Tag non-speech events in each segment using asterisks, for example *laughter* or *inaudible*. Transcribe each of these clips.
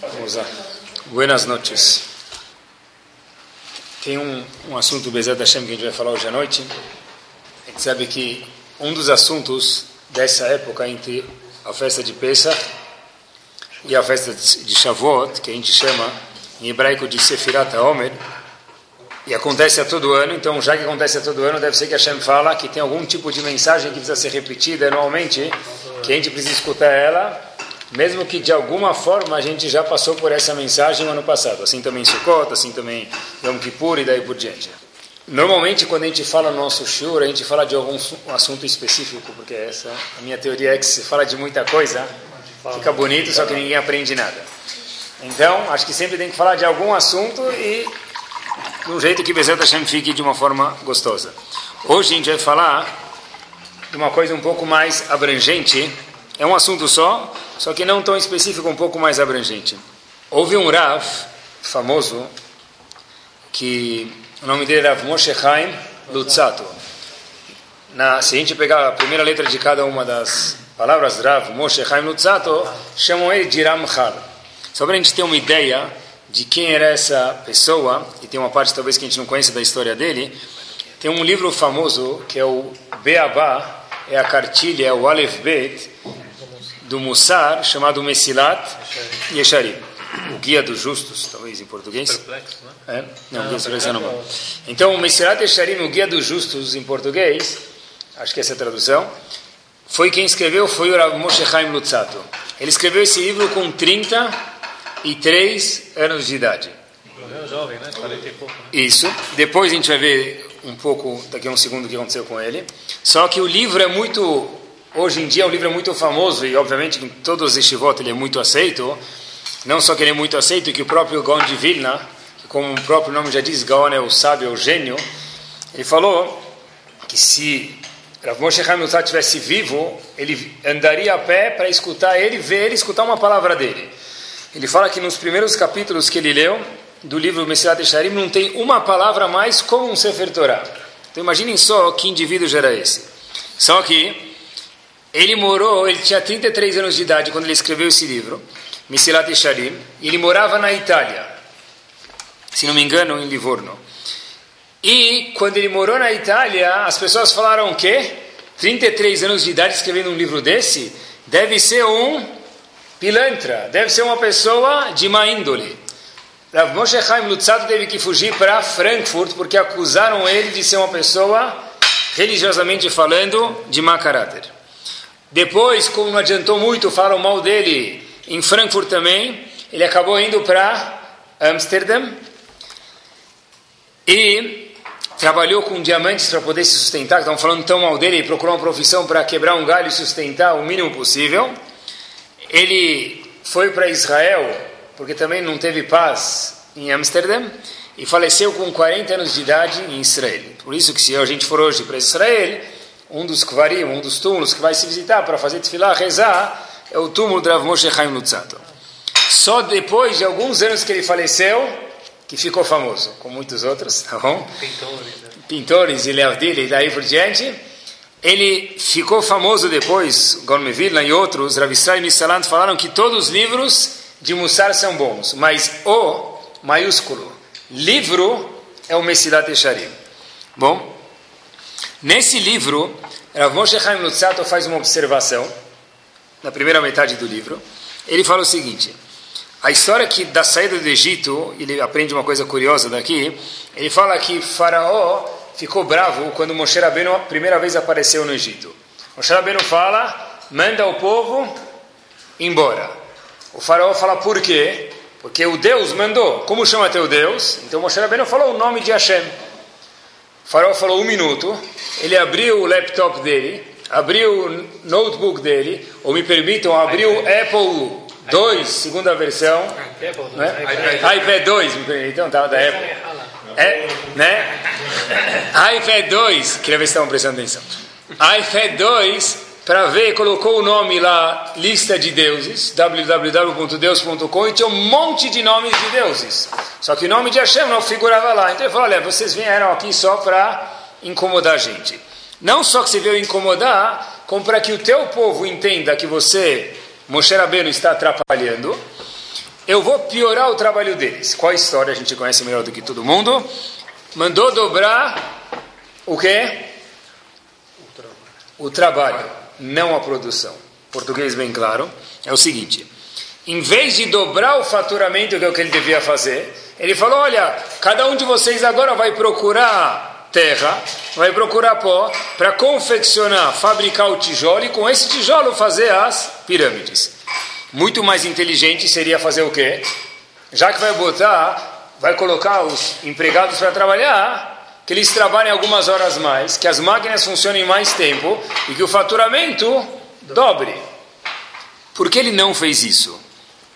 Vamos lá. Buenas noches. Tem um, um assunto, Bezerra Hashem, que a gente vai falar hoje à noite. A gente sabe que um dos assuntos dessa época, entre a festa de Pesach e a festa de Shavuot, que a gente chama em hebraico de Sefirat HaOmer, e acontece a todo ano, então já que acontece a todo ano, deve ser que Hashem fala que tem algum tipo de mensagem que precisa ser repetida anualmente, que a gente precisa escutar ela, mesmo que de alguma forma a gente já passou por essa mensagem no ano passado. Assim também Sukkot, assim também Yom Kippur e daí por diante. Normalmente, quando a gente fala no nosso shur, a gente fala de algum assunto específico, porque essa a minha teoria é que se fala de muita coisa, fica bonito, só que ninguém aprende nada. Então, acho que sempre tem que falar de algum assunto e de um jeito que Bezerra Hashem fique de uma forma gostosa. Hoje a gente vai falar de uma coisa um pouco mais abrangente. É um assunto só, só que não tão específico, um pouco mais abrangente. Houve um Rav famoso, que o nome dele era Moshe Chaim Lutzato. Na, se a gente pegar a primeira letra de cada uma das palavras Rav, Moshe Chaim Lutzato, chamam ele de Ramchal. Só para a gente ter uma ideia de quem era essa pessoa, e tem uma parte talvez que a gente não conhece da história dele, tem um livro famoso que é o Beabá, é a cartilha, é o Aleph Bet, do Mussar, chamado Mesilat Yesharim. O Guia dos Justos, talvez em português. Perplexo, né? É? Não, o Guia dos Justos não. Então, o Mesilat Yesharim, o Guia dos Justos em português, acho que essa é a tradução, foi quem escreveu, foi o Rav Moshe Chaim Lutzato. Ele escreveu esse livro com 33 anos de idade. Morreu jovem, né? 40 pouco. Né? Isso. Depois a gente vai ver um pouco, daqui a um segundo, o que aconteceu com ele. Só que o livro é muito, hoje em dia, o livro é muito famoso e, obviamente, em todos os estivot ele é muito aceito. Não só que ele é muito aceito, que o próprio Gaon de Vilna, que como o próprio nome já diz, Gaon é o sábio, é o gênio, ele falou que se Rav Moshe Lutzat estivesse vivo, ele andaria a pé para escutar ele, ver ele, escutar uma palavra dele. Ele fala que nos primeiros capítulos que ele leu, do livro Messilat Esharim, não tem uma palavra mais como um Sefer Torah. Então imaginem só que indivíduo era esse. Só que ele morou, ele tinha 33 anos de idade quando ele escreveu esse livro, Messilat Esharim, e ele morava na Itália, se não me engano, em Livorno. E quando ele morou na Itália, as pessoas falaram o quê? 33 anos de idade escrevendo um livro desse? Deve ser um pilantra, deve ser uma pessoa de má índole. Rav Moshe Chaim Lutzato teve que fugir para Frankfurt porque acusaram ele de ser uma pessoa, religiosamente falando, de má caráter. Depois, como não adiantou muito, falaram mal dele em Frankfurt também, ele acabou indo para Amsterdã e trabalhou com diamantes para poder se sustentar. Estão falando tão mal dele, procurou uma profissão para quebrar um galho e sustentar o mínimo possível. Ele foi para Israel, porque também não teve paz em Amsterdã, e faleceu com 40 anos de idade em Israel. Por isso que se a gente for hoje para Israel, um dos kvarim, um dos túmulos que vai se visitar para fazer tefilá, rezar, é o túmulo de Rav Moshe Chaim Lutzato. Só depois de alguns anos que ele faleceu, que ficou famoso, com muitos outros, tá bom? Pintores, né? Pintores e Leavdil e daí por diante. Ele ficou famoso depois, Gorme Vilna e outros, Rav Israel e Salant falaram que todos os livros de Mussar são bons, mas o maiúsculo livro é o Messilat Esharim. Bom, nesse livro, Rav Moshe Chaim Lutzato faz uma observação, na primeira metade do livro. Ele fala o seguinte, a história que da saída do Egito, ele aprende uma coisa curiosa daqui, ele fala que Faraó ficou bravo quando Moshe Rabbeinu a primeira vez apareceu no Egito. Moshe Rabbeinu fala, manda o povo embora. O faraó fala, por quê? Porque o Deus mandou. Como chama teu Deus? Então Moshe Rabbeinu falou o nome de Hashem. O faraó falou um minuto, ele abriu o laptop dele, abriu o notebook dele, ou me permitam, abriu o Apple 2, segunda versão, né? iPad 2, me permitam, tá, da Apple. É, né? iPad 2, queria ver se estavam prestando atenção. iPad 2, para ver, colocou o nome lá, lista de deuses, www.deus.com, e tinha um monte de nomes de deuses. Só que o nome de Hashem não figurava lá. Então ele falou: olha, vocês vieram aqui só para incomodar a gente. Não só que você veio incomodar, como para que o teu povo entenda que você, Moshe Rabbeinu, está atrapalhando. eu vou piorar o trabalho deles. Qual história? A gente conhece melhor do que todo mundo. Mandou dobrar o quê? O trabalho, não a produção. Português bem claro. É o seguinte: em vez de dobrar o faturamento, que é o que ele devia fazer, ele falou: olha, cada um de vocês agora vai procurar terra, vai procurar pó para confeccionar, fabricar o tijolo e com esse tijolo fazer as pirâmides. Muito mais inteligente seria fazer o quê? Já que vai botar, vai colocar os empregados para trabalhar, que eles trabalhem algumas horas mais, que as máquinas funcionem mais tempo e que o faturamento dobre. Por que ele não fez isso?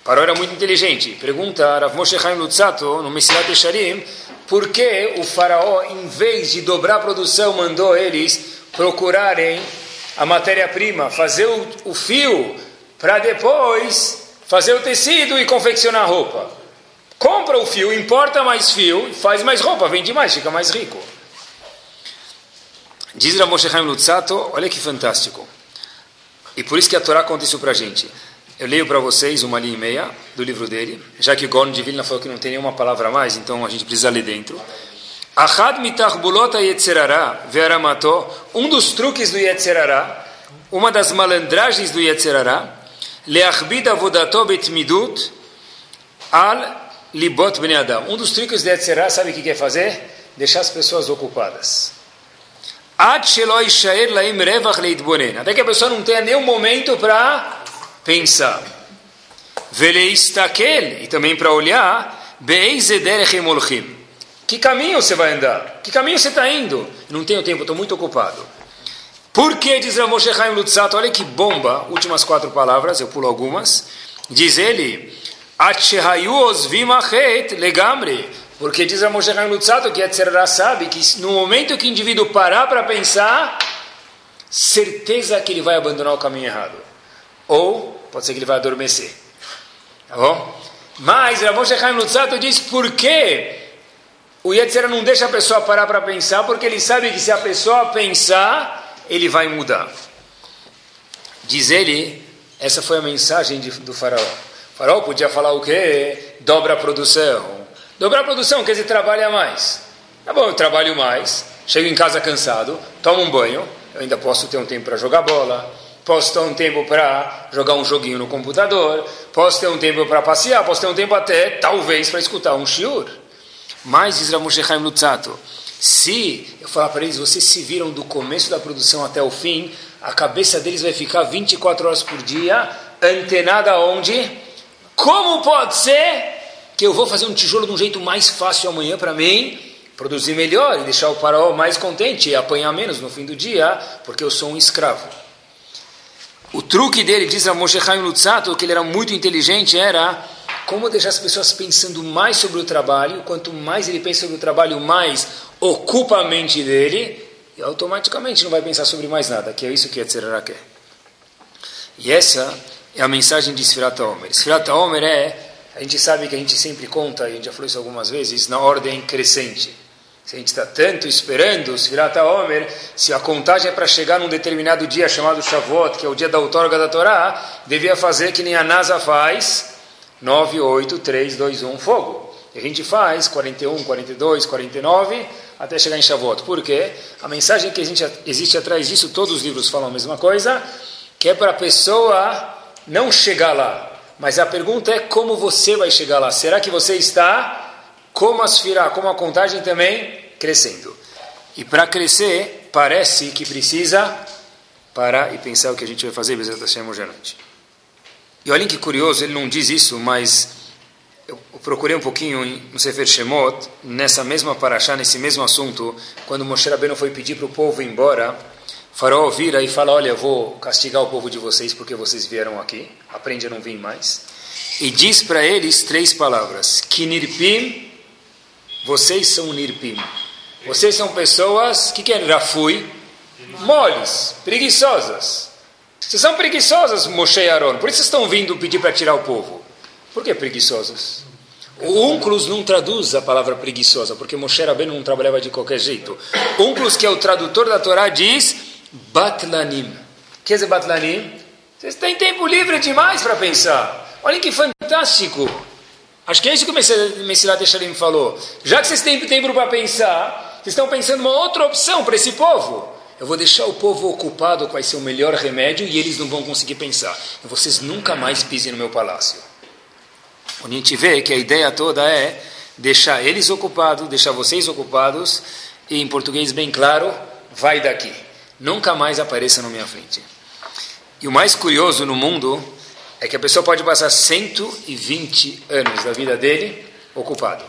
Paró era muito inteligente. Pergunta Rav Moshe Chaim Lutzato, no Messilat Esharim, por que o faraó, em vez de dobrar a produção, mandou eles procurarem a matéria-prima, fazer o, o fio para depois fazer o tecido e confeccionar a roupa. Compra o fio, importa mais fio, faz mais roupa, vende mais, fica mais rico. Diz Ramoshe Chaim Lutzato, olha que fantástico. E por isso que a Torá conta isso para gente. Eu leio para vocês uma linha e meia do livro dele, já que Gorn de Vilna falou que não tem nenhuma palavra a mais, então a gente precisa ler dentro. Achad mitach bulota yetzerara ve'aramato, um dos truques do yetzerara, uma das malandragens do yetzerara, Leachbid avodato betmidut al libot bnei adam. Um dos truques de Yetzirah, sabe o que quer fazer? Deixar as pessoas ocupadas. Até que a pessoa não tenha nenhum momento para pensar. E também para olhar. Que caminho você vai andar? Que caminho você está indo? Não tenho tempo, estou muito ocupado. Por que, diz Ramoshe Chaim Lutzato, olha que bomba, últimas quatro palavras, eu pulo algumas. Diz ele, Porque diz Ramoshe Chaim Lutzato que Yetzerara sabe que no momento que o indivíduo parar para pensar, certeza que ele vai abandonar o caminho errado. Ou pode ser que ele vai adormecer. Tá bom? Mas Ramoshe Chaim Lutzato diz por que o Yetzera não deixa a pessoa parar para pensar, porque ele sabe que se a pessoa pensar ele vai mudar. Diz ele, essa foi a mensagem de, do faraó. O faraó podia falar o quê? Dobra a produção. Dobrar a produção quer dizer trabalha mais. Tá bom, eu trabalho mais, chego em casa cansado, tomo um banho, eu ainda posso ter um tempo para jogar bola, posso ter um tempo para jogar um joguinho no computador, posso ter um tempo para passear, posso ter um tempo até, talvez, para escutar um shiur. Mas, diz Ramoshe Lutzato, se eu falar para eles, vocês se viram do começo da produção até o fim, a cabeça deles vai ficar 24 horas por dia, antenada onde? Como pode ser que eu vou fazer um tijolo de um jeito mais fácil amanhã para mim, produzir melhor e deixar o faraó mais contente e apanhar menos no fim do dia, porque eu sou um escravo. O truque dele, diz a Moshe Chaim Lutzato, que ele era muito inteligente, era como deixar as pessoas pensando mais sobre o trabalho. Quanto mais ele pensa sobre o trabalho, mais ocupa a mente dele e automaticamente não vai pensar sobre mais nada, que é isso que a Tzerara quer. E essa é a mensagem de Sfirat Omer. Sfirat Omer é, a gente sabe que a gente sempre conta, a gente já falou isso algumas vezes, na ordem crescente. Se a gente está tanto esperando Sfirat Omer, se a contagem é para chegar num determinado dia chamado Shavuot, que é o dia da outorga da Torá, devia fazer que nem a NASA faz, 9, 8, 3, 2, 1, fogo. E a gente faz 41, 42, 49, até chegar em Shavuot. Por quê? A mensagem que existe, existe atrás disso, todos os livros falam a mesma coisa, que é para a pessoa não chegar lá. Mas a pergunta é como você vai chegar lá. Será que você está, como aspirar, como a contagem também, crescendo? E para crescer, parece que precisa parar e pensar o que a gente vai fazer, Bezerra Hashem, hoje noite. E olhem que curioso, ele não diz isso, mas eu procurei um pouquinho no Sefer Shemot, nessa mesma paraxá, nesse mesmo assunto, quando Moshe Rabbeinu foi pedir para o povo ir embora, faraó vira e fala, olha, eu vou castigar o povo de vocês porque vocês vieram aqui, aprende a não vir mais. E diz para eles três palavras, Kinirpim, vocês são Nirpim. Vocês são pessoas, que que é Rafui? Moles, preguiçosas. Vocês são preguiçosas, Moshe e Aaron. Por isso vocês estão vindo pedir para tirar o povo. Por que preguiçosas? O Unclus não traduz a palavra preguiçosa, porque Moshe Rabbeinu não trabalhava de qualquer jeito. Unclus, que é o tradutor da Torá, diz Batlanim. O que é Batlanim? Vocês têm tempo livre demais para pensar. Olhem que fantástico. Acho que é isso que o Messilat Echarim falou. Já que vocês têm tempo para pensar, vocês estão pensando uma outra opção para esse povo. Eu vou deixar o povo ocupado com ser o melhor remédio e eles não vão conseguir pensar. Vocês nunca mais pisem no meu palácio. Onde a gente vê que a ideia toda é deixar eles ocupados, deixar vocês ocupados e, em português bem claro, vai daqui. Nunca mais apareça na minha frente. E o mais curioso no mundo é que a pessoa pode passar 120 anos da vida dele ocupado.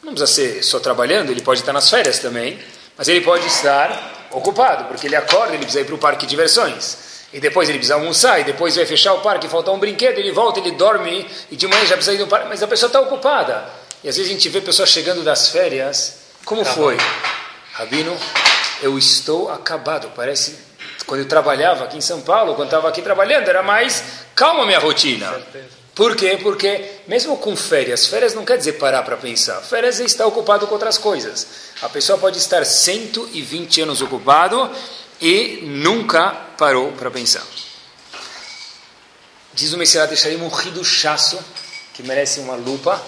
Não precisa ser só trabalhando, ele pode estar nas férias também, mas ele pode estar ocupado, porque ele acorda, ele precisa ir para o parque de diversões. E depois ele precisa almoçar, e depois vai fechar o parque, faltar um brinquedo, ele volta, ele dorme, e de manhã já precisa ir no parque, mas a pessoa está ocupada. E às vezes a gente vê pessoas chegando das férias, como foi? Rabino, eu estou acabado, parece, quando eu trabalhava aqui em São Paulo, quando estava aqui trabalhando, era mais calma minha rotina. Por quê? Porque mesmo com férias, férias não quer dizer parar para pensar. Férias é estar ocupado com outras coisas. A pessoa pode estar 120 anos ocupado e nunca parou para pensar. Diz o Messias deixaria um chasso que merece uma lupa,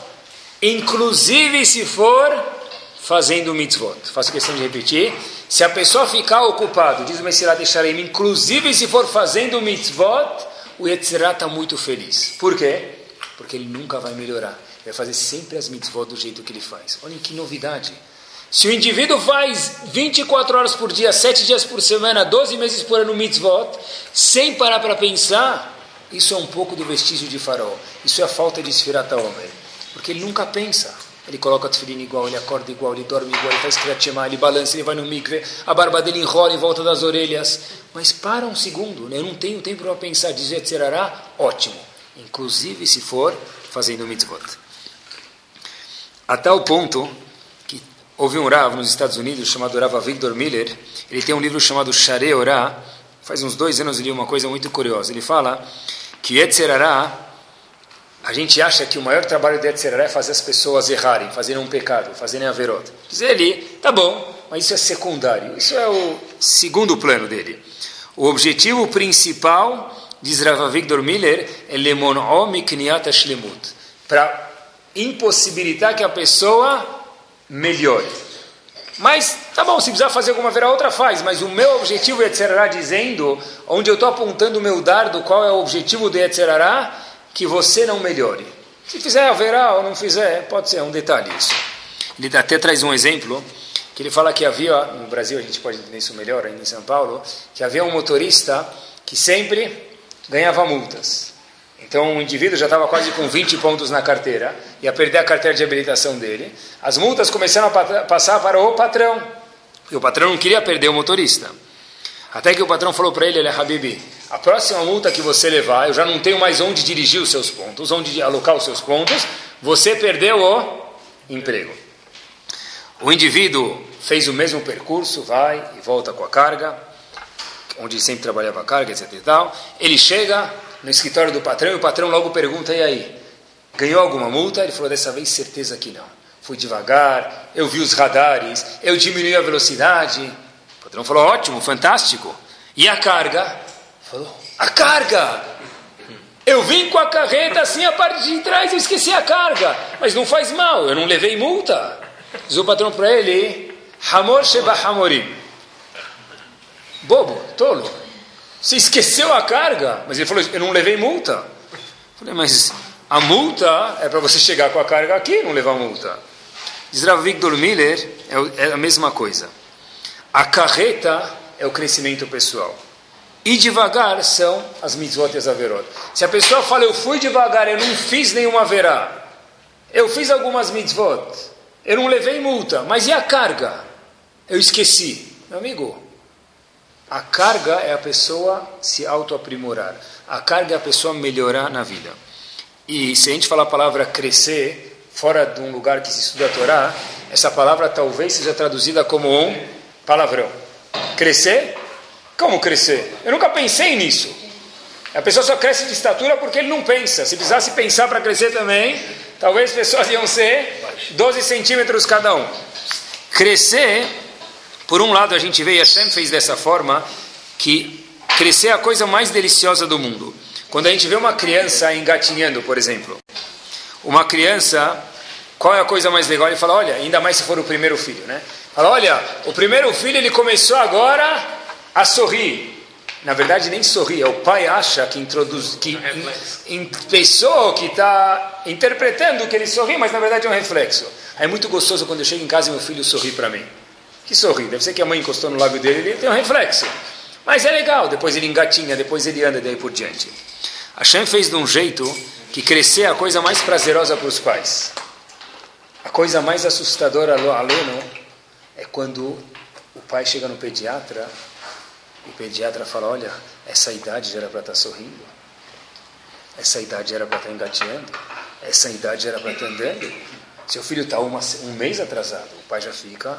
inclusive se for fazendo mitzvot. Faço questão de repetir. Se a pessoa ficar ocupado, diz o Messias deixaria, inclusive se for fazendo mitzvot, o Yetzirah está muito feliz. Por quê? Porque ele nunca vai melhorar. Ele vai fazer sempre as mitzvot do jeito que ele faz. Olhem que novidade. Se o indivíduo faz 24 horas por dia, 7 dias por semana, 12 meses por ano mitzvot, sem parar para pensar, isso é um pouco do vestígio de farol. Isso é a falta de esfirata homem. Porque ele nunca pensa. Ele coloca tefilin igual, ele acorda igual, ele dorme igual, ele faz kriyat ele balança, ele vai no mikve, a barba dele enrola em volta das orelhas. Mas para um segundo, né? eu não tenho tempo para pensar, dizer será ótimo. Inclusive se for fazendo mitzvot. Até o ponto Houve um Rav nos Estados Unidos chamado Rav Victor Miller. Ele tem um livro chamado Share Orá. Faz uns dois anos ele li uma coisa muito curiosa. Ele fala que Yetzerará, a gente acha que o maior trabalho de Yetzerará é fazer as pessoas errarem, fazerem um pecado, fazerem a verota. Diz ele, tá bom, mas isso é secundário. Isso é o segundo plano dele. O objetivo principal, diz Rav Victor Miller, é Lemon'o Mikniat Shlemut. Para impossibilitar que a pessoa melhore. Mas, tá bom, se precisar fazer alguma verá, outra faz. Mas o meu objetivo Yetzerará dizendo, onde eu estou apontando o meu dardo, qual é o objetivo do Yetzerará, que você não melhore. Se fizer haverá ou não fizer, pode ser, é um detalhe isso. Ele até traz um exemplo, que ele fala que havia, no Brasil a gente pode entender isso melhor, ainda em São Paulo, que havia um motorista que sempre ganhava multas. Então o indivíduo já estava quase com 20 pontos na carteira, ia perder a carteira de habilitação dele. As multas começaram a passar para o patrão. E o patrão não queria perder o motorista. Até que o patrão falou para ele, olha, Habibi, a próxima multa que você levar, eu já não tenho mais onde dirigir os seus pontos, onde alocar os seus pontos, você perdeu o emprego. O indivíduo fez o mesmo percurso, vai e volta com a carga, onde sempre trabalhava a carga, etc. E tal. Ele chega, no escritório do patrão e o patrão logo pergunta: e aí? Ganhou alguma multa? Ele falou: dessa vez certeza que não. Fui devagar, eu vi os radares, eu diminui a velocidade. O patrão falou: ótimo, fantástico. E a carga? Falou: a carga! Eu vim com a carreta assim a parte de trás, eu esqueci a carga. Mas não faz mal, eu não levei multa. Diz o patrão para ele: Hamor Sheba Hamorim. Bobo, tolo. Você esqueceu a carga? Mas ele falou, eu não levei multa. Eu falei, mas a multa é para você chegar com a carga aqui e não levar multa. Diz Rav Victor Miller, é, é a mesma coisa. A carreta é o crescimento pessoal. E devagar são as mitzvot e as averot. Se a pessoa fala, eu fui devagar, eu não fiz nenhuma verá. Eu fiz algumas mitzvot. Eu não levei multa. Mas e a carga? Eu esqueci. Meu amigo, a carga é a pessoa se autoaprimorar. A carga é a pessoa melhorar na vida. E se a gente falar a palavra crescer, fora de um lugar que se estuda a Torá, essa palavra talvez seja traduzida como um palavrão. Crescer? Como crescer? Eu nunca pensei nisso. A pessoa só cresce de estatura porque ele não pensa. Se precisasse pensar para crescer também, talvez as pessoas iam ser 12 centímetros cada um. Crescer por um lado, a gente vê, e Hashem fez dessa forma, que crescer é a coisa mais deliciosa do mundo. Quando a gente vê uma criança engatinhando, por exemplo, uma criança, qual é a coisa mais legal? Ele fala, olha, ainda mais se for o primeiro filho, né? Fala, olha, o primeiro filho ele começou agora a sorrir. Na verdade, nem sorrir, é o pai acha que introduz, que in, in, pessoa que está interpretando que ele sorri, mas na verdade é um reflexo. É muito gostoso quando eu chego em casa e meu filho sorri para mim. Que sorri? Deve ser que a mãe encostou no lábio dele e ele tem um reflexo. Mas é legal, depois ele engatinha, depois ele anda daí por diante. A Shem fez de um jeito que crescer é a coisa mais prazerosa para os pais. A coisa mais assustadora, aleno, é quando o pai chega no pediatra e o pediatra fala: Olha, essa idade já era para estar tá sorrindo, essa idade era para estar tá engateando, essa idade era para estar tá andando. Seu filho está um mês atrasado, o pai já fica.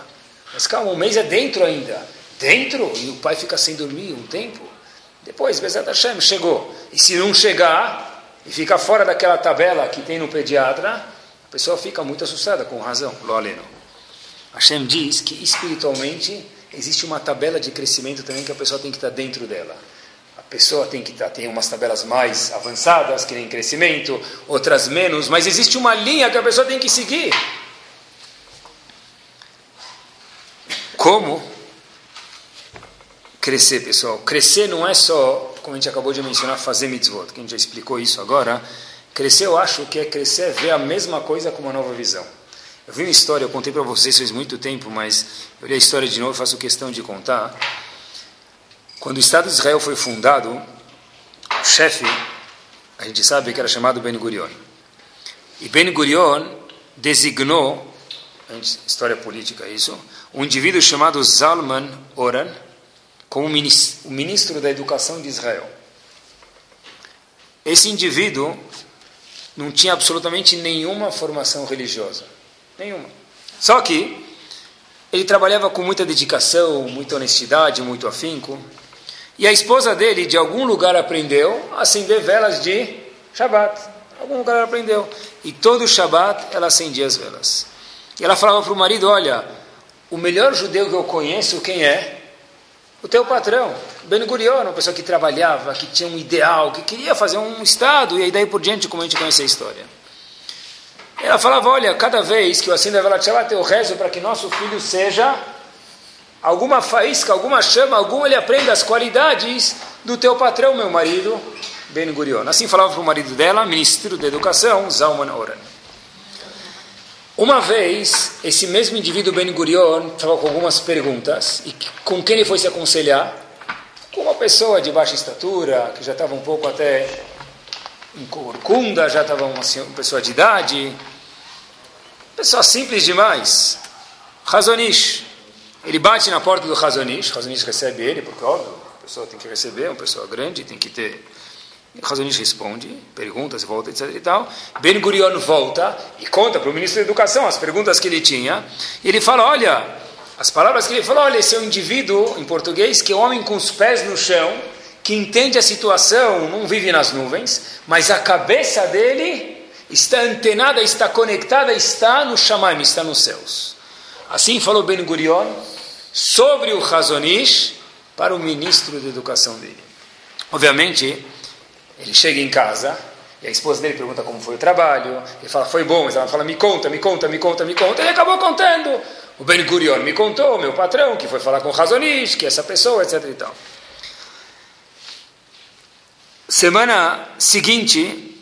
Mas calma, um mês é dentro ainda. Dentro? E o pai fica sem dormir um tempo. Depois, Bezat Hashem chegou. E se não chegar e ficar fora daquela tabela que tem no pediatra, a pessoa fica muito assustada, com razão. Lo aleno. Hashem diz que espiritualmente existe uma tabela de crescimento também que a pessoa tem que estar dentro dela. A pessoa tem que estar, tem umas tabelas mais avançadas, que nem crescimento, outras menos, mas existe uma linha que a pessoa tem que seguir. Como crescer, pessoal? Crescer não é só, como a gente acabou de mencionar, fazer mitzvot, que a gente já explicou isso agora. Crescer, eu acho que é crescer, é ver a mesma coisa com uma nova visão. Eu vi uma história, eu contei para vocês faz muito tempo, mas eu li a história de novo faço questão de contar. Quando o Estado de Israel foi fundado, o chefe, a gente sabe que era chamado Ben Gurion. E Ben Gurion designou, história política isso, um indivíduo chamado Zalman Oran como o ministro da Educação de Israel. Esse indivíduo não tinha absolutamente nenhuma formação religiosa. Nenhuma. Só que ele trabalhava com muita dedicação, muita honestidade, muito afinco. E a esposa dele, de algum lugar, aprendeu a acender velas de Shabat. Algum lugar ela aprendeu. E todo Shabat ela acendia as velas. E ela falava para o marido: Olha, o melhor judeu que eu conheço, quem é? O teu patrão, Ben Gurion, uma pessoa que trabalhava, que tinha um ideal, que queria fazer um Estado, e aí daí por diante, como a gente conhece a história. Ela falava, olha, cada vez que eu acendo a vela Shabbat, eu rezo para que nosso filho seja alguma faísca, alguma chama, algum ele aprenda as qualidades do teu patrão, meu marido, Ben Gurion. Assim falava para o marido dela, ministro da Educação, Zalman Oran. Uma vez, esse mesmo indivíduo Ben Gurion estava com algumas perguntas, e com quem ele foi se aconselhar? Com uma pessoa de baixa estatura, que já estava um pouco até em corcunda, já estava uma, uma pessoa de idade, Pessoa simples demais. Razonish. Ele bate na porta do Razonish, Razonish recebe ele, porque, óbvio, a pessoa tem que receber, uma pessoa grande, tem que ter. Razonish responde, pergunta, se volta, etc. e tal. Ben Gurion volta e conta para o ministro da Educação as perguntas que ele tinha. E ele fala: olha, as palavras que ele falou, olha, esse é um indivíduo, em português, que é um homem com os pés no chão, que entende a situação, não vive nas nuvens, mas a cabeça dele está antenada, está conectada, está no Shamaim, está nos céus. Assim falou Ben Gurion sobre o Hazonish para o ministro de educação dele. Obviamente, ele chega em casa e a esposa dele pergunta como foi o trabalho. Ele fala, foi bom, mas ela fala, me conta, me conta, me conta, me conta. Ele acabou contando. O Ben Gurion me contou, meu patrão, que foi falar com o Hazonish, que é essa pessoa, etc. E tal. Semana seguinte,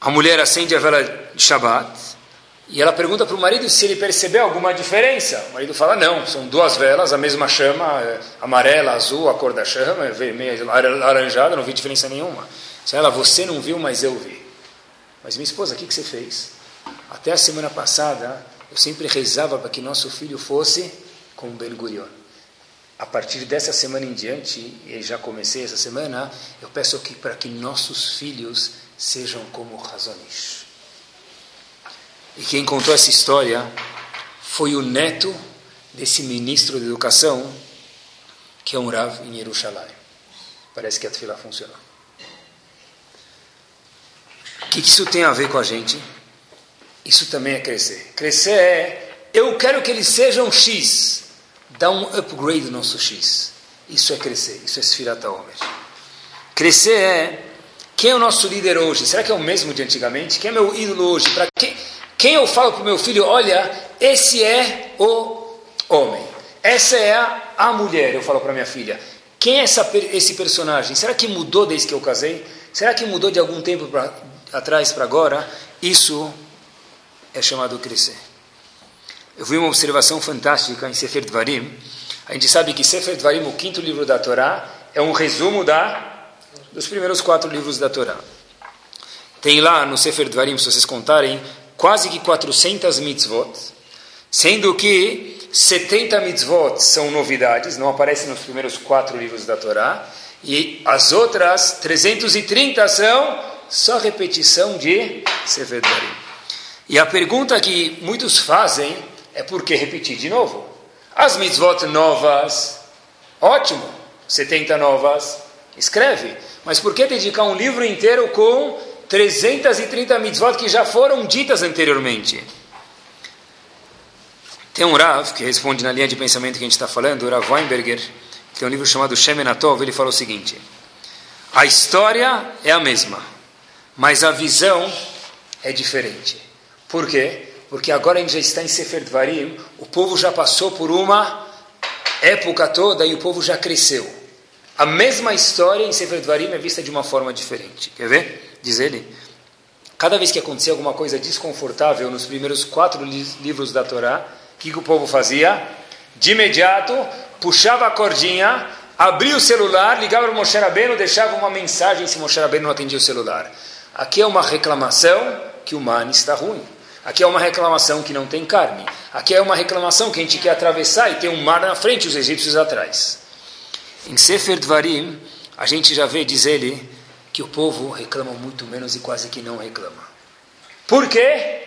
a mulher acende a vela de Shabbat e ela pergunta para o marido se ele percebeu alguma diferença. O marido fala: não, são duas velas, a mesma chama, é amarela, azul, a cor da chama, é meio laranjada, não vi diferença nenhuma. Ela, você não viu, mas eu vi. Mas minha esposa, o que, que você fez? Até a semana passada, eu sempre rezava para que nosso filho fosse como Ben Gurion. A partir dessa semana em diante, e já comecei essa semana, eu peço que para que nossos filhos sejam como Razonish. E quem contou essa história foi o neto desse ministro de educação, que é um Rav em Jerusalém. Parece que a fila funcionou. O que isso tem a ver com a gente? Isso também é crescer. Crescer é, eu quero que eles sejam X. Dá um upgrade no nosso X. Isso é crescer, isso é Sfirata Omer. Crescer é Quem é o nosso líder hoje? Será que é o mesmo de antigamente? Quem é meu ídolo hoje? Para quem, quem eu falo para o meu filho, olha, esse é o homem, essa é a, a mulher, eu falo para minha filha. Quem é essa, esse personagem? Será que mudou desde que eu casei? Será que mudou de algum tempo pra, atrás para agora? Isso é chamado crescer. Eu vi uma observação fantástica em Sefer Dvarim. A gente sabe que Sefer Dvarim, o quinto livro da Torá, é um resumo da, dos primeiros quatro livros da Torá. Tem lá no Sefer Dvarim, se vocês contarem, quase que 400 mitzvot, sendo que 70 mitzvot são novidades, não aparecem nos primeiros quatro livros da Torá, e as outras 330 são só repetição de Sefer Dvarim. E a pergunta que muitos fazem é por que repetir de novo? As mitzvot novas, ótimo, 70 novas, escreve. Mas por que dedicar um livro inteiro com 330 mitzvot que já foram ditas anteriormente? Tem um Rav que responde na linha de pensamento que a gente está falando, o Rav Weinberger, que tem um livro chamado Shemenatov, ele fala o seguinte: a história é a mesma, mas a visão é diferente. Por quê? Porque agora a gente já está em Sefer Dvarim, o povo já passou por uma época toda e o povo já cresceu. A mesma história em Sefer Dvarim é vista de uma forma diferente. Quer ver? Diz ele. Cada vez que acontecia alguma coisa desconfortável nos primeiros quatro livros da Torá, o que, que o povo fazia? De imediato, puxava a cordinha, abria o celular, ligava para o Moshe Rabbeinu, deixava uma mensagem se Moshe Rabbeinu não atendia o celular. Aqui é uma reclamação que o man está ruim. Aqui é uma reclamação que não tem carne. Aqui é uma reclamação que a gente quer atravessar e tem um mar na frente e os egípcios atrás. Em Sefer Dvarim, a gente já vê, diz ele, que o povo reclama muito menos e quase que não reclama. Por quê?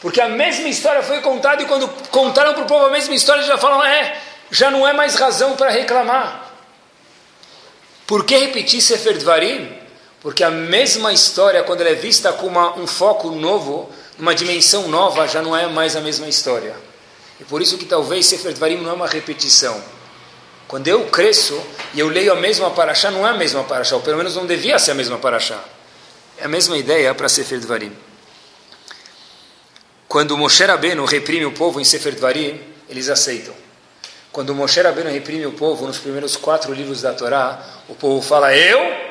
Porque a mesma história foi contada e quando contaram para o povo a mesma história, já falam, é, já não é mais razão para reclamar. Por que repetir Sefer Dvarim? Porque a mesma história, quando ela é vista com uma, um foco novo, uma dimensão nova, já não é mais a mesma história. E por isso que talvez Sefer Dvarim não é uma repetição. Quando eu cresço e eu leio a mesma paraxá, não é a mesma paraxá, ou pelo menos não devia ser a mesma paraxá. É a mesma ideia para Sefer Dvarim. Quando Moshe Rabbeinu reprime o povo em Sefer Dvarim, eles aceitam. Quando Moshe Rabbeinu reprime o povo nos primeiros quatro livros da Torá, o povo fala, eu?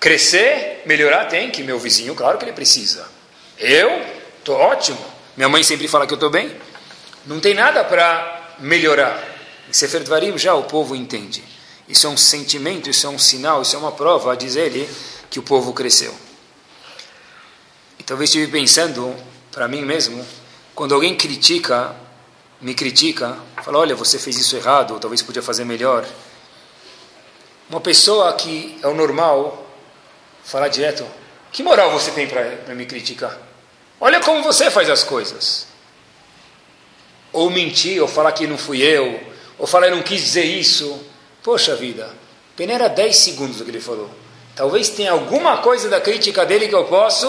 Crescer, melhorar, tem que meu vizinho, claro que ele precisa. Eu estou ótimo. Minha mãe sempre fala que eu estou bem. Não tem nada para melhorar. Em Sefer Dvarim já o povo entende. Isso é um sentimento, isso é um sinal, isso é uma prova, diz ele, que o povo cresceu. E talvez estive pensando para mim mesmo, quando alguém critica, me critica, fala, olha, você fez isso errado, ou talvez podia fazer melhor. Uma pessoa que é o normal, falar direto, que moral você tem para me criticar? Olha como você faz as coisas. Ou mentir, ou falar que não fui eu, ou falar que não quis dizer isso. Poxa vida, peneira 10 segundos o que ele falou. Talvez tenha alguma coisa da crítica dele que eu posso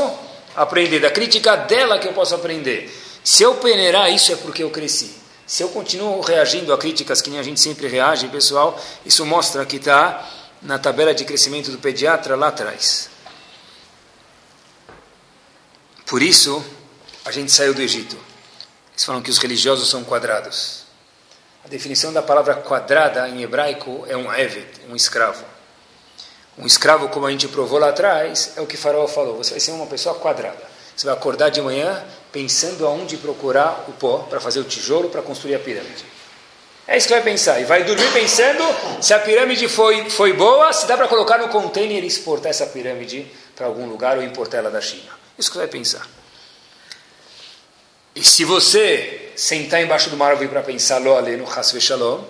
aprender, da crítica dela que eu posso aprender. Se eu peneirar isso é porque eu cresci. Se eu continuo reagindo a críticas que nem a gente sempre reage, pessoal, isso mostra que está na tabela de crescimento do pediatra lá atrás. Por isso, a gente saiu do Egito. Eles falam que os religiosos são quadrados. A definição da palavra quadrada em hebraico é um evet, um escravo. Um escravo, como a gente provou lá atrás, é o que Faraó falou: você vai ser uma pessoa quadrada. Você vai acordar de manhã pensando aonde procurar o pó para fazer o tijolo para construir a pirâmide. É isso que vai pensar. E vai dormir pensando se a pirâmide foi, foi boa, se dá para colocar no container e exportar essa pirâmide para algum lugar ou importar ela da China. Isso que vai pensar. E se você sentar embaixo de uma árvore para pensar lo no hasve shalom,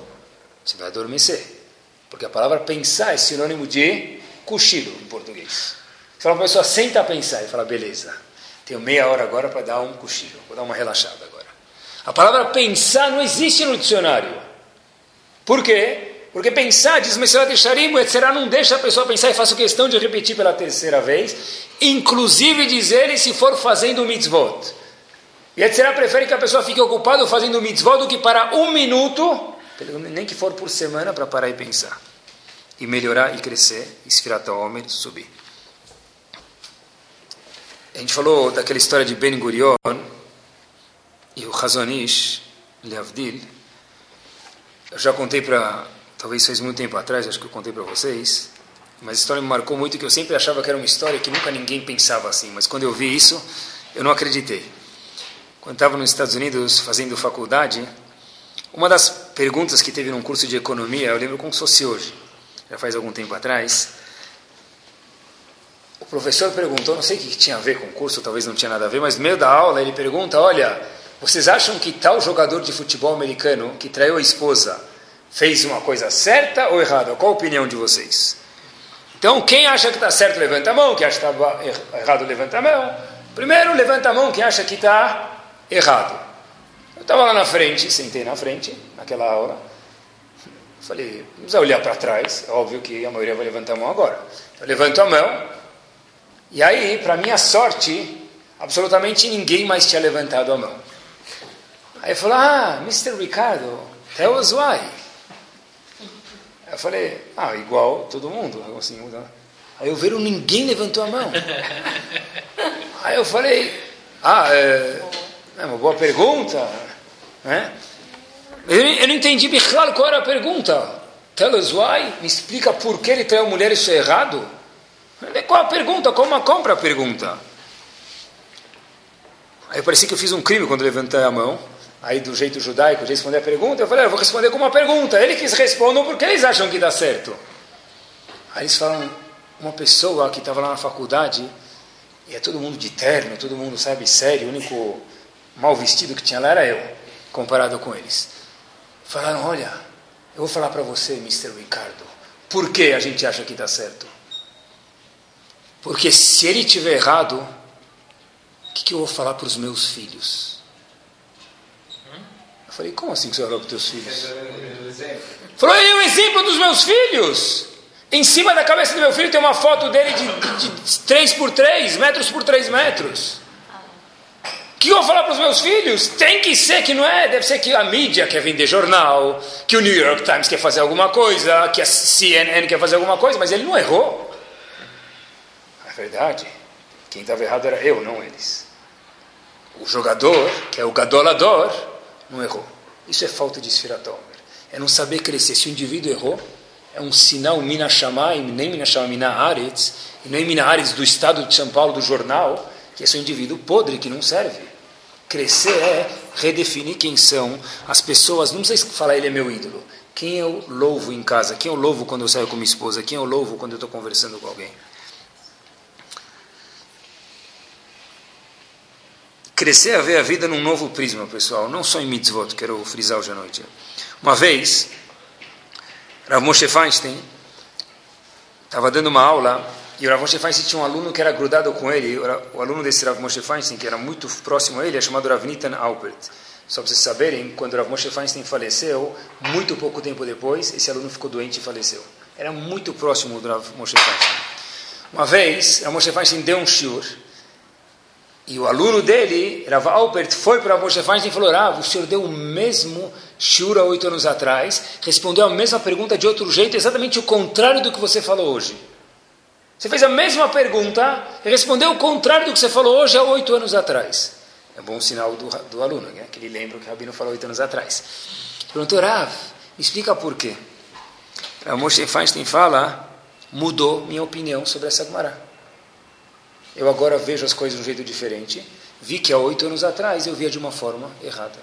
você vai adormecer. Porque a palavra pensar é sinônimo de cochilo em português. Você fala para a pessoa, senta a pensar. E fala, beleza, tenho meia hora agora para dar um cochilo, vou dar uma relaxada agora. A palavra pensar não existe no dicionário. Por quê? Porque pensar, diz Messilat Sharim, etc., não deixa a pessoa pensar e faço questão de repetir pela terceira vez, inclusive diz ele se for fazendo mitzvot. E etc. prefere que a pessoa fique ocupada fazendo mitzvot do que para um minuto, nem que for por semana, para parar e pensar. E melhorar e crescer, esfirata homem, subir. gente falou daquela história de Ben Gurion e o Hazonish, Leavdil. Eu já contei para, talvez faz muito tempo atrás, acho que eu contei para vocês, mas a história me marcou muito que eu sempre achava que era uma história que nunca ninguém pensava assim, mas quando eu vi isso, eu não acreditei. Quando estava nos Estados Unidos fazendo faculdade, uma das perguntas que teve num curso de economia, eu lembro como se fosse hoje, já faz algum tempo atrás, o professor perguntou, não sei o que tinha a ver com o curso, talvez não tinha nada a ver, mas no meio da aula ele pergunta, olha, vocês acham que tal jogador de futebol americano que traiu a esposa fez uma coisa certa ou errada? Qual a opinião de vocês? Então, quem acha que está certo, levanta a mão. Quem acha que está errado, levanta a mão. Primeiro, levanta a mão quem acha que está errado. Eu estava lá na frente, sentei na frente, naquela aula. Falei, vamos olhar para trás. É óbvio que a maioria vai levantar a mão agora. Eu levanto a mão. E aí, para minha sorte, absolutamente ninguém mais tinha levantado a mão. Aí falou, ah, Mr. Ricardo, tell us why. Eu falei, ah, igual todo mundo. Assim, aí eu vejo ninguém levantou a mão. *laughs* Aí eu falei, ah, é, é uma boa pergunta. Né? Eu, eu não entendi claro qual era a pergunta. Tell us why. Me explica por que ele traiu a mulher, isso é errado. Qual a pergunta? Como compra a pergunta? Aí parecia que eu fiz um crime quando levantei a mão aí do jeito judaico de responder a pergunta, eu falei, ah, eu vou responder com uma pergunta. Ele quis respondam porque eles acham que dá certo. Aí eles falam, uma pessoa que estava lá na faculdade, e é todo mundo de terno, todo mundo, sabe, sério, o único mal vestido que tinha lá era eu, comparado com eles. Falaram, olha, eu vou falar para você, Mr. Ricardo, por que a gente acha que dá certo? Porque se ele tiver errado, o que, que eu vou falar para os meus filhos? Eu falei, como assim que você olhou para os teus filhos? Falou, ele é um exemplo dos meus filhos. Em cima da cabeça do meu filho tem uma foto dele de, de, de 3 por 3, metros por 3 metros. Que eu vou falar para os meus filhos? Tem que ser que não é, deve ser que a mídia quer vender jornal, que o New York Times quer fazer alguma coisa, que a CNN quer fazer alguma coisa, mas ele não errou. É verdade. Quem estava errado era eu, não eles. O jogador, que é o gadolador, não errou. Isso é falta de Sfiratomer. É não saber crescer. Se o indivíduo errou, é um sinal Mina Shamayim, nem Mina Shamayim, Mina e nem Mina do Estado de São Paulo, do jornal, que é um indivíduo podre, que não serve. Crescer é redefinir quem são as pessoas, não precisa falar ele é meu ídolo. Quem eu louvo em casa? Quem eu louvo quando eu saio com minha esposa? Quem eu louvo quando eu estou conversando com alguém? crescer a ver a vida num novo prisma, pessoal, não só em mitzvot, quero frisar hoje à noite. Uma vez, Rav Moshe Feinstein estava dando uma aula e o Rav Moshe Feinstein tinha um aluno que era grudado com ele, o aluno desse Rav Moshe Feinstein, que era muito próximo a ele, é chamado Rav Nitan Alpert. Só para vocês saberem, quando o Rav Moshe Feinstein faleceu, muito pouco tempo depois, esse aluno ficou doente e faleceu. Era muito próximo do Rav Moshe Feinstein. Uma vez, Rav Moshe Feinstein deu um shiur, e o aluno dele, Rav Alpert, foi para Moshe Feinstein e falou: Rav, o senhor deu o mesmo shura oito anos atrás, respondeu a mesma pergunta de outro jeito, exatamente o contrário do que você falou hoje. Você fez a mesma pergunta e respondeu o contrário do que você falou hoje há oito anos atrás. É um bom sinal do, do aluno, né? que ele lembra o que o Rabino falou oito anos atrás. Perguntou, Rav, me explica por quê. Rav Moshe Feinstein fala, mudou minha opinião sobre essa Gemara. Eu agora vejo as coisas de um jeito diferente. Vi que há oito anos atrás eu via de uma forma errada.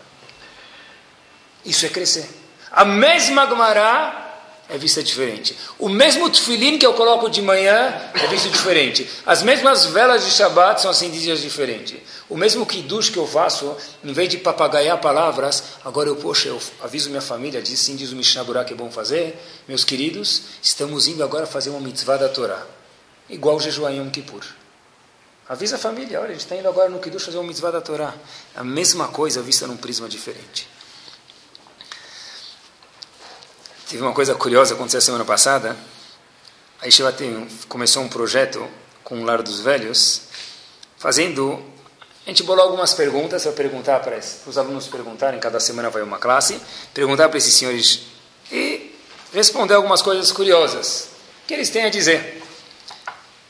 Isso é crescer. A mesma Gemara é vista diferente. O mesmo tefilim que eu coloco de manhã é visto diferente. As mesmas velas de Shabbat são acendidas diferente. O mesmo kiddush que eu faço, em vez de papagaiar palavras, agora eu, poxa, eu aviso minha família, diz sim, diz o Mishnah Burá que é bom fazer. Meus queridos, estamos indo agora fazer uma mitzvah da Torá. Igual jejuar Yom Kippur. Avisa a família, olha, a gente está indo agora no Kiddush fazer uma mitzvah da Torá. A mesma coisa vista num prisma diferente. Teve uma coisa curiosa aconteceu semana passada. A Yeshiva tem, começou um projeto com o Lar dos Velhos, fazendo... A gente bolou algumas perguntas para perguntar para os alunos perguntarem, cada semana vai uma classe, perguntar para esses senhores e responder algumas coisas curiosas que eles têm a dizer.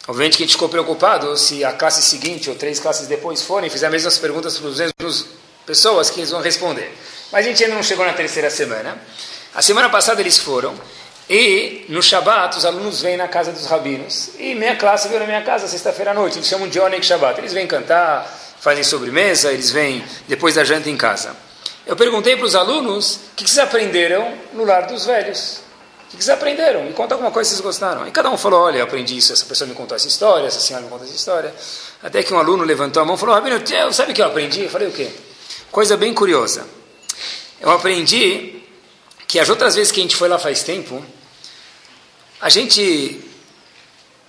Obviamente que a gente ficou preocupado se a classe seguinte ou três classes depois forem fizer as mesmas perguntas para as mesmas pessoas que eles vão responder. Mas a gente ainda não chegou na terceira semana. A semana passada eles foram e no Shabat os alunos vêm na casa dos rabinos e minha classe veio na minha casa sexta-feira à noite. Eles chamam de Onek Shabat. Eles vêm cantar, fazem sobremesa, eles vêm depois da janta em casa. Eu perguntei para os alunos o que, vocês aprenderam no lar dos velhos. O que, vocês aprenderam? Me conta alguma coisa que vocês gostaram. E cada um falou: olha, eu aprendi isso, essa pessoa me contou essa história, essa senhora me contou essa história. Até que um aluno levantou a mão e falou: Rabino, sabe o que eu aprendi? Eu falei: o quê? Coisa bem curiosa. Eu aprendi que as outras vezes que a gente foi lá faz tempo, a gente.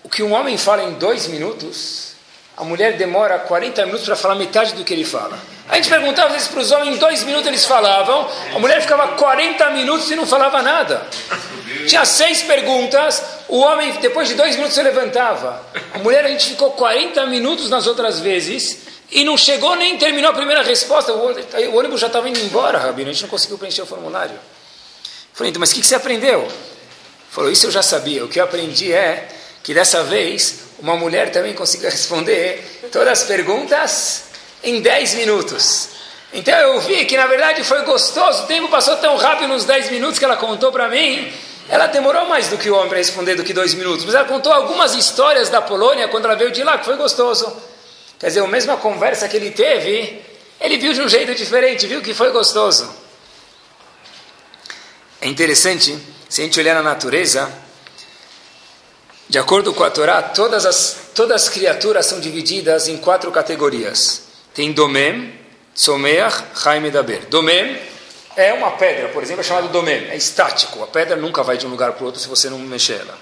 O que um homem fala em dois minutos, a mulher demora 40 minutos para falar metade do que ele fala. A gente perguntava isso para os homens, em dois minutos eles falavam, a mulher ficava 40 minutos e não falava nada. Tinha seis perguntas, o homem, depois de dois minutos, se levantava. A mulher, a gente ficou 40 minutos nas outras vezes e não chegou nem terminou a primeira resposta. O ônibus já estava indo embora, Rabino, a gente não conseguiu preencher o formulário. Falei, então, mas o que você aprendeu? Falou, isso eu já sabia. O que eu aprendi é que dessa vez uma mulher também conseguiu *laughs* responder todas as perguntas em 10 minutos. Então eu vi que na verdade foi gostoso, o tempo passou tão rápido nos 10 minutos que ela contou para mim. Ela demorou mais do que o homem para responder do que dois minutos, mas ela contou algumas histórias da Polônia quando ela veio de lá, que foi gostoso. Quer dizer, a mesma conversa que ele teve, ele viu de um jeito diferente, viu que foi gostoso. É interessante, se a gente olhar na natureza, de acordo com a Torá, todas as, todas as criaturas são divididas em quatro categorias. Tem Domem, Someach, Chaim e Daber. Domem é uma pedra, por exemplo, é chamado Domem, é estático. A pedra nunca vai de um lugar para o outro se você não mexer ela.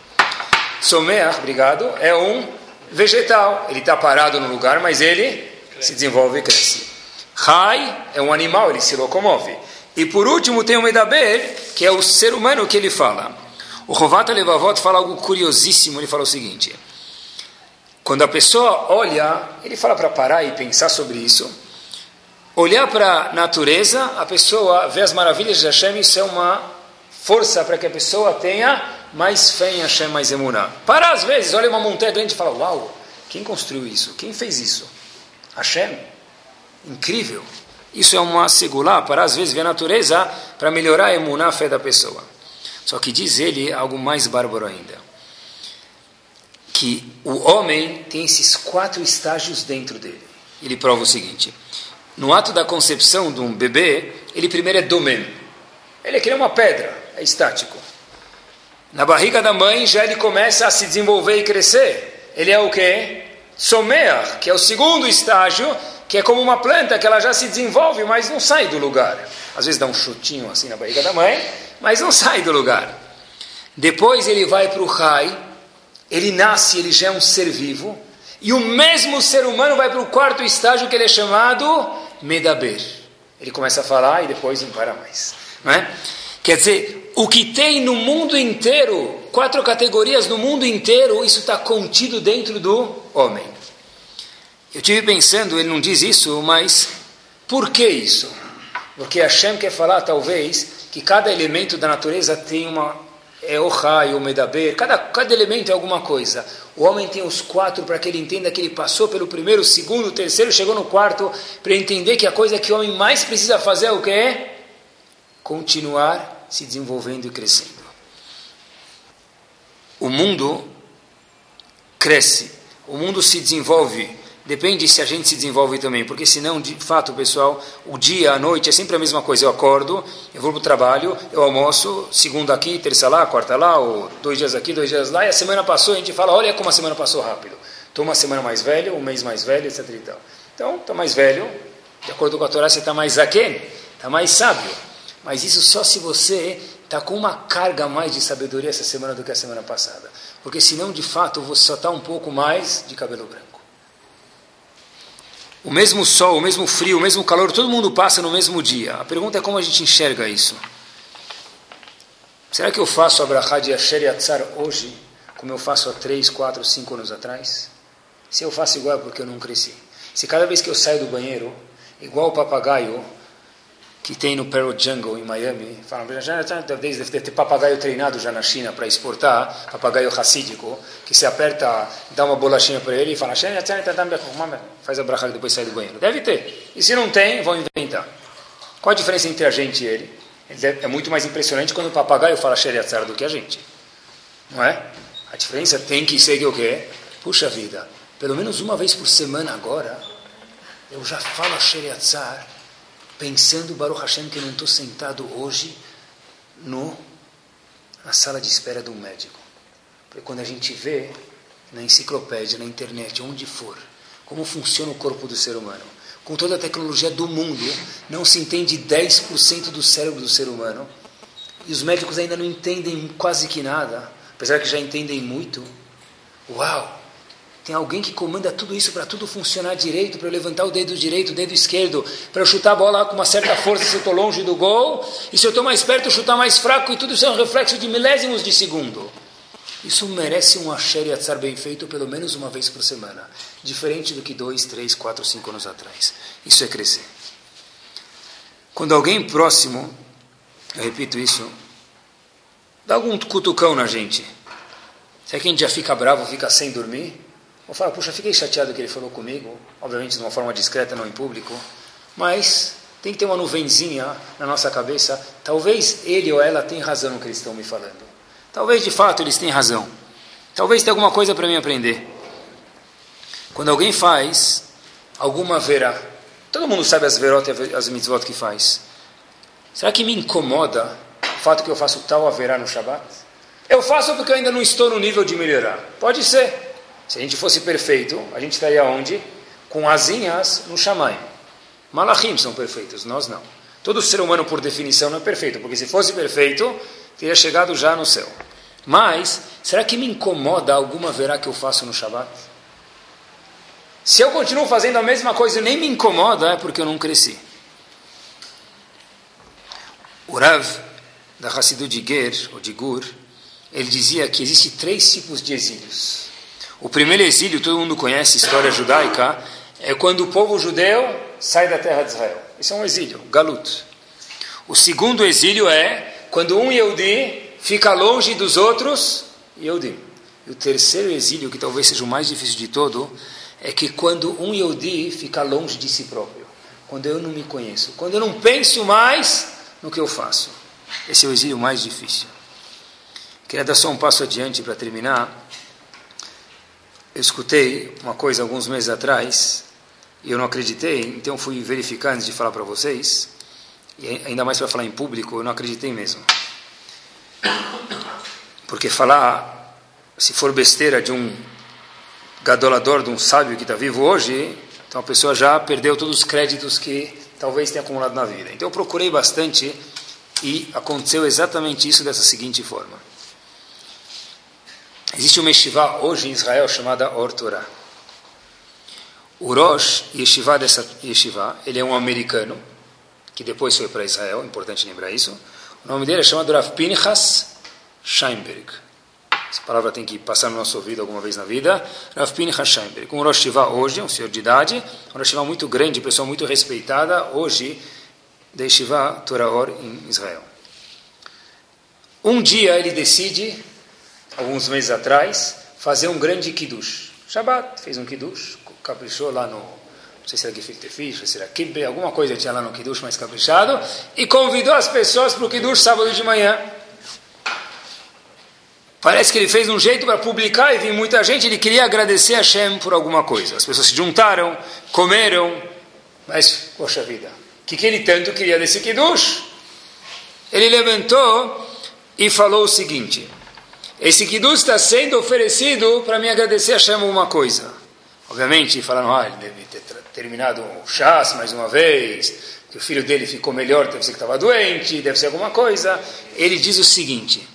Someach, obrigado, é um vegetal. Ele está parado no lugar, mas ele se desenvolve e cresce. Chai é um animal, ele se locomove. E por último tem o Medaber, que é o ser humano que ele fala. O Rovata Levavot fala algo curiosíssimo, ele fala o seguinte... Quando a pessoa olha, ele fala para parar e pensar sobre isso. Olhar para a natureza, a pessoa vê as maravilhas de Hashem, isso é uma força para que a pessoa tenha mais fé em Hashem, mais emuná. Para às vezes, olha uma montanha grande e fala, uau, quem construiu isso? Quem fez isso? Hashem? Incrível. Isso é uma segulá, para às vezes ver a natureza para melhorar a emuná, a fé da pessoa. Só que diz ele algo mais bárbaro ainda que o homem tem esses quatro estágios dentro dele. Ele prova o seguinte: no ato da concepção de um bebê, ele primeiro é domem. Ele é que nem uma pedra, é estático. Na barriga da mãe já ele começa a se desenvolver e crescer. Ele é o que? Somer, que é o segundo estágio, que é como uma planta que ela já se desenvolve, mas não sai do lugar. Às vezes dá um chutinho assim na barriga da mãe, mas não sai do lugar. Depois ele vai para o Rai, ele nasce, ele já é um ser vivo, e o mesmo ser humano vai para o quarto estágio que ele é chamado Medaber. Ele começa a falar e depois não para mais. Não é? Quer dizer, o que tem no mundo inteiro, quatro categorias no mundo inteiro, isso está contido dentro do homem. Eu tive pensando, ele não diz isso, mas por que isso? Porque Hashem quer falar, talvez, que cada elemento da natureza tem uma é o raio, o medaber, cada, cada elemento é alguma coisa. O homem tem os quatro para que ele entenda que ele passou pelo primeiro, segundo, terceiro, chegou no quarto, para entender que a coisa que o homem mais precisa fazer é o que? Continuar se desenvolvendo e crescendo. O mundo cresce, o mundo se desenvolve Depende se a gente se desenvolve também, porque senão, de fato, pessoal, o dia, a noite é sempre a mesma coisa. Eu acordo, eu vou para o trabalho, eu almoço, segunda aqui, terça lá, quarta lá, ou dois dias aqui, dois dias lá, e a semana passou, a gente fala, olha como a semana passou rápido. Estou uma semana mais velho, um mês mais velho, etc. E. Então, está mais velho, de acordo com a Torá, você está mais aquém, está mais sábio. Mas isso só se você está com uma carga mais de sabedoria essa semana do que a semana passada. Porque senão, de fato, você só está um pouco mais de cabelo branco. O mesmo sol, o mesmo frio, o mesmo calor, todo mundo passa no mesmo dia. A pergunta é como a gente enxerga isso. Será que eu faço a brachá de Asher Yatzar hoje, como eu faço há 3, 4, 5 anos atrás? Se eu faço igual é porque eu não cresci. Se cada vez que eu saio do banheiro, igual o papagaio, que tem no Pearl Jungle, em Miami. Falam, já, deve ter papagaio treinado já na China para exportar, papagaio racídico, que se aperta, dá uma bolachinha para ele e fala, faz a bracha depois sai do banheiro. Deve ter. E se não tem, vão inventar. Qual a diferença entre a gente e ele? É muito mais impressionante quando o papagaio fala Sheriatzar do que a gente. Não é? A diferença tem que ser que o quê? Puxa vida, pelo menos uma vez por semana agora, eu já falo Sheriatzar pensando, Baruch Hashem, que eu não estou sentado hoje no, na sala de espera de um médico. Porque quando a gente vê na enciclopédia, na internet, onde for, como funciona o corpo do ser humano, com toda a tecnologia do mundo, não se entende 10% do cérebro do ser humano. E os médicos ainda não entendem quase que nada, apesar que já entendem muito. Uau! Tem alguém que comanda tudo isso para tudo funcionar direito, para eu levantar o dedo direito, o dedo esquerdo, para eu chutar a bola com uma certa força se eu estou longe do gol, e se eu estou mais perto, chutar mais fraco, e tudo isso é um reflexo de milésimos de segundo. Isso merece um Asher Yatzar bem feito pelo menos uma vez por semana. Diferente do que dois, três, quatro, cinco anos atrás. Isso é crescer. Quando alguém próximo, eu repito isso, dá algum cutucão na gente. Será que a gente já fica bravo, fica sem dormir? Ou fala, puxa, fiquei chateado que ele falou comigo, obviamente de uma forma discreta, não em público, mas tem que ter uma nuvenzinha na nossa cabeça. Talvez ele ou ela tenha razão no que eles estão me falando. Talvez de fato eles tenham razão. Talvez tenha alguma coisa para mim aprender. Quando alguém faz alguma verá, todo mundo sabe as verot e as mitzvot que faz. Será que me incomoda o fato que eu faço tal haverá no Shabat? Eu faço porque eu ainda não estou no nível de melhorar. Pode ser. Se a gente fosse perfeito, a gente estaria onde? Com asinhas no Shamayim. Malachim são perfeitos, nós não. Todo ser humano, por definição, não é perfeito, porque se fosse perfeito, teria chegado já no céu. Mas, será que me incomoda alguma verá que eu faço no Shabat? Se eu continuo fazendo a mesma coisa e nem me incomoda, é porque eu não cresci. O Rav, da Hassidu de Ger, ou de Gur, ele dizia que existem três tipos de exílios. O primeiro exílio, todo mundo conhece, história judaica, é quando o povo judeu sai da terra de Israel. Isso é um exílio, galut. O segundo exílio é quando um Yehudi fica longe dos outros Yehudi. E o terceiro exílio, que talvez seja o mais difícil de todo, é que quando um Yehudi fica longe de si próprio, quando eu não me conheço, quando eu não penso mais no que eu faço. Esse é o exílio mais difícil. Queria dar só um passo adiante para terminar. Eu escutei uma coisa alguns meses atrás e eu não acreditei, então fui verificar antes de falar para vocês. E ainda mais para falar em público, eu não acreditei mesmo. Porque falar, se for besteira de um gadolador, de um sábio que está vivo hoje, então a pessoa já perdeu todos os créditos que talvez tenha acumulado na vida. Então eu procurei bastante e aconteceu exatamente isso dessa seguinte forma. Existe uma yeshiva hoje em Israel chamada Or Torah. O Rosh Yeshiva dessa yeshiva, ele é um americano, que depois foi para Israel, importante lembrar isso. O nome dele é chamado Rav Pinchas Scheinberg. Essa palavra tem que passar no nosso ouvido alguma vez na vida. Rav Pinchas Scheinberg. Um Rosh Shiva hoje, um senhor de idade, um Rosh Shiva muito grande, pessoa muito respeitada, hoje, da Yeshiva Toraor em Israel. Um dia ele decide, alguns meses atrás, fazer um grande kiddush. Shabbat, fez um kiddush, caprichou lá no não sei se era gefilte se era kibbeh, alguma coisa tinha lá no Kiddush mais caprichado, e convidou as pessoas para o Kiddush sábado de manhã. Parece que ele fez um jeito para publicar e vir muita gente, ele queria agradecer a Hashem por alguma coisa. As pessoas se juntaram, comeram, mas, poxa vida, o que, que ele tanto queria desse Kiddush? Ele levantou e falou o seguinte, esse Kiddush está sendo oferecido para me agradecer a Hashem alguma coisa. Obviamente, falaram, ah, ele deve ter terminado o chás mais uma vez, que o filho dele ficou melhor, deve ser que estava doente, deve ser alguma coisa. Ele diz o seguinte: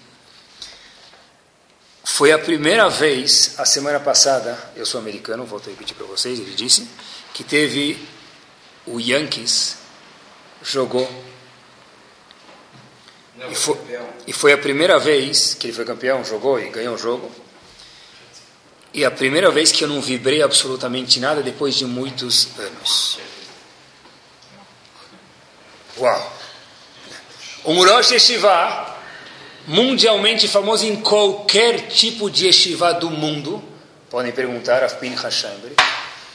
foi a primeira vez, a semana passada, eu sou americano, volto a repetir para vocês, ele disse, que teve o Yankees jogou. E foi, e foi a primeira vez que ele foi campeão, jogou e ganhou o jogo. E a primeira vez que eu não vibrei absolutamente nada depois de muitos anos. Uau! Um Rosh Yeshiva, mundialmente famoso em qualquer tipo de Yeshiva do mundo, podem perguntar a Pin Hashambre,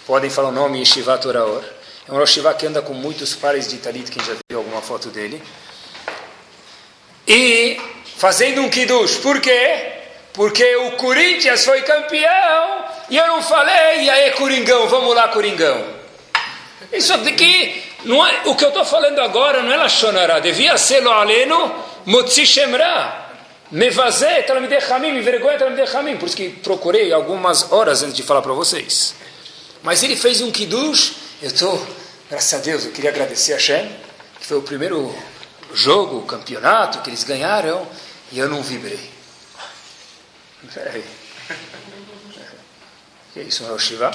podem falar o nome Yeshiva Toraor. É um Rosh Yeshiva que anda com muitos pares de talit, quem já viu alguma foto dele. E fazendo um kiddush, por quê? Porque o Corinthians foi campeão e eu não falei, e aí Coringão, vamos lá Coringão. Isso aqui, não é, o que eu estou falando agora não é Lachonará, devia ser lo aleno motzi shemra. Mevazé, Talamidei Hamim, me vergonha Talamidei Hamim. Por isso que procurei algumas horas antes de falar para vocês. Mas ele fez um kiddush, eu estou, graças a Deus, eu queria agradecer a Shem, que foi o primeiro jogo, campeonato que eles ganharam, e eu não vibrei. Peraí. que é isso, um Shiva?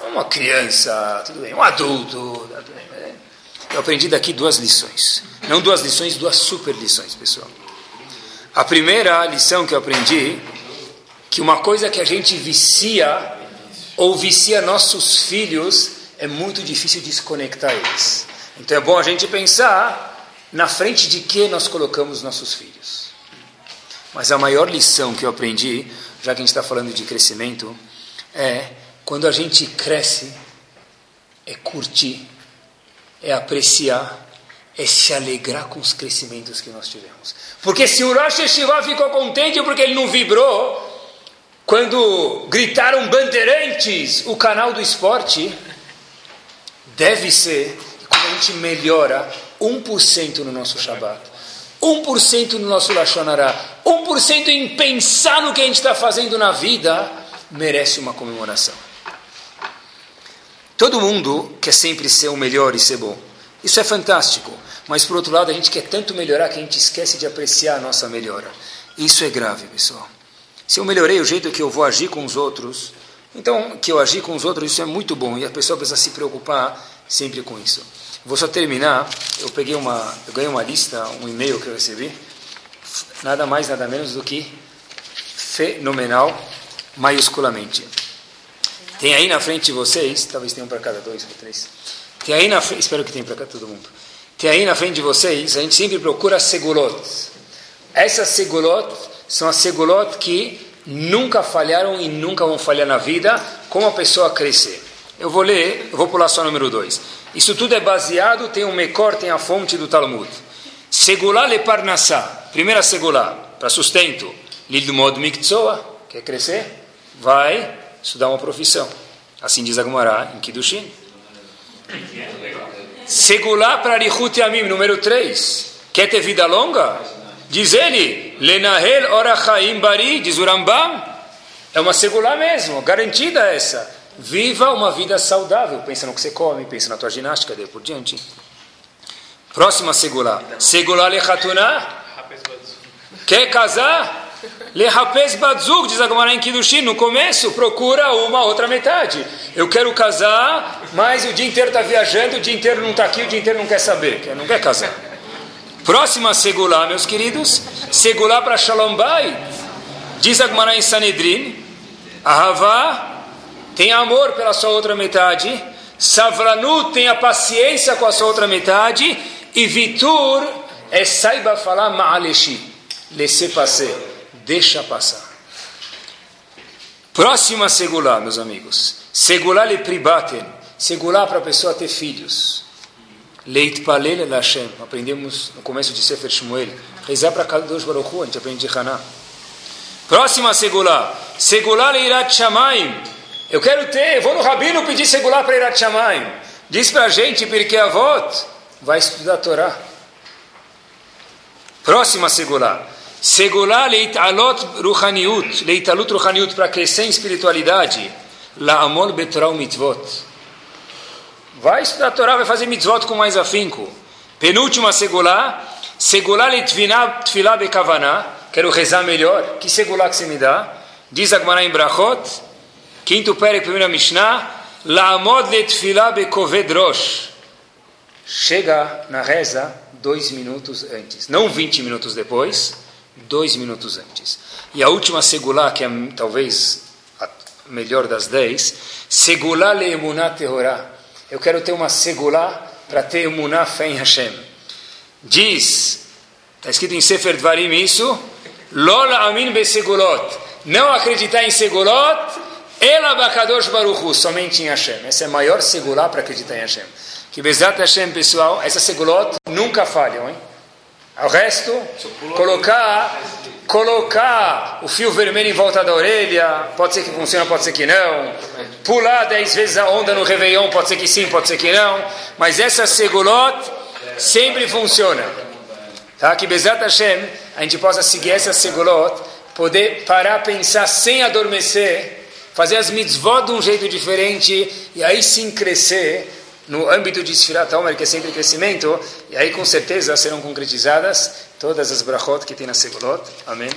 Uma criança, tudo bem, um adulto, tudo bem. Né? Eu aprendi daqui duas lições. Não duas lições, duas super lições, pessoal. A primeira lição que eu aprendi, que uma coisa que a gente vicia, ou vicia nossos filhos, é muito difícil desconectar eles. Então é bom a gente pensar na frente de que nós colocamos nossos filhos. Mas a maior lição que eu aprendi, já que a gente está falando de crescimento, é quando a gente cresce, é curtir, é apreciar, é se alegrar com os crescimentos que nós tivemos. Porque se o Rosh Hashivá ficou contente porque ele não vibrou, quando gritaram bandeirantes, o canal do esporte, deve ser quando a gente melhora 1% no nosso Shabat, 1% no nosso Lashonará, 1% em pensar no que a gente está fazendo na vida, merece uma comemoração. Todo mundo quer sempre ser o melhor e ser bom. Isso é fantástico. Mas, por outro lado, a gente quer tanto melhorar que a gente esquece de apreciar a nossa melhora. Isso é grave, pessoal. Se eu melhorei o jeito que eu vou agir com os outros, então, que eu agir com os outros, isso é muito bom. E a pessoa precisa se preocupar sempre com isso. Vou só terminar. Eu peguei uma, eu ganhei uma lista, um e-mail que eu recebi. Nada mais, nada menos do que fenomenal, maiusculamente. Tem aí na frente de vocês, talvez tenham para cada dois ou três. Tem aí na frente, espero que tenha para todo mundo. Tem aí na frente de vocês, a gente sempre procura segulot. Essas segulot são as segulot que nunca falharam e nunca vão falhar na vida, como a pessoa crescer. Eu vou ler, eu vou pular só o número 2. Isso tudo é baseado, tem um mecor, tem a fonte do Talmud. Segulá le parnassá. Primeira segulá, para sustento. Lilmod miktzoa, quer crescer? Vai estudar uma profissão. Assim diz a Gemara em Kiddushin. Segulá para Rihut Yamim, número 3. Quer ter vida longa? Diz ele, Lenahel Orachaim Bari, diz o Rambam. É uma segulá mesmo, garantida essa. Viva uma vida saudável. Pensa no que você come, pensa na tua ginástica, daí por diante. Próxima segulá. Segulá lechatuna. Quer casar? Lehapes Badzug, diz a em Kiddushin, no começo, procura uma outra metade. Eu quero casar, mas o dia inteiro está viajando, o dia inteiro não está aqui, o dia inteiro não quer saber, não quer casar. Próxima segulá, meus queridos, segulá para Shalom Bay. Diz a em Sanedrin, Ahavá, tem amor pela sua outra metade, Savranu tem a paciência com a sua outra metade, e Vitur é saiba falar Ma'aleshi, laisser passer deixa passar. Próxima segulá, meus amigos. Segulá le pribaten. Segulá para a pessoa ter filhos. Leit palel Hashem. Aprendemos no começo de Sefer Shmuel. Rezar para Kadosh Baruch Hu, a gente aprende de Haná. Próxima segulá. Segulá le irat shamaim. Eu quero ter, vou no rabino pedir segulá para irat shamaim. Diz para a gente, porque a voto vai estudar a Torá. Próxima segulá. Segulá leitalot ruchaniut, leitalut ruchaniut, para crescer em espiritualidade. La'amol betorah mitzvot. Vai estudar a Torá, vai fazer mitzvot com mais afinco. Penúltima segulá, segulá leitfilá bekavaná, quero rezar melhor. Que segulá que você me dá? Diz Agmará em Brachot, quinto pere, primeira Mishnah, La'amod letfilá bekoved rosh. Chega na reza dois minutos antes, não 20 minutos depois, dois minutos antes. E a última segulá, que é talvez a melhor das dez, segulá le emuná terorá. Eu quero ter uma segulá para ter emuná fé em Hashem. diz, está escrito em Sefer Dvarim isso, Lola Amin Besegulot, não acreditar em Segulot, Ela Bakadosh Baruchu, somente em Hashem. Essa é a maior segulá para acreditar em Hashem. Que Bezat Hashem, pessoal, essa segulot nunca falham, hein? O resto, colocar, colocar o fio vermelho em volta da orelha, pode ser que funcione, pode ser que não. Pular dez vezes a onda no Réveillon, pode ser que sim, pode ser que não. Mas essa segulot sempre funciona. Tá? Que Bezat Hashem, a gente possa seguir essa segulot, poder parar, pensar sem adormecer, fazer as mitzvot de um jeito diferente e aí sim crescer no âmbito de Sfirat Omer, que é sempre crescimento, e aí com certeza serão concretizadas todas as brachot que tem na Segulot. Amém.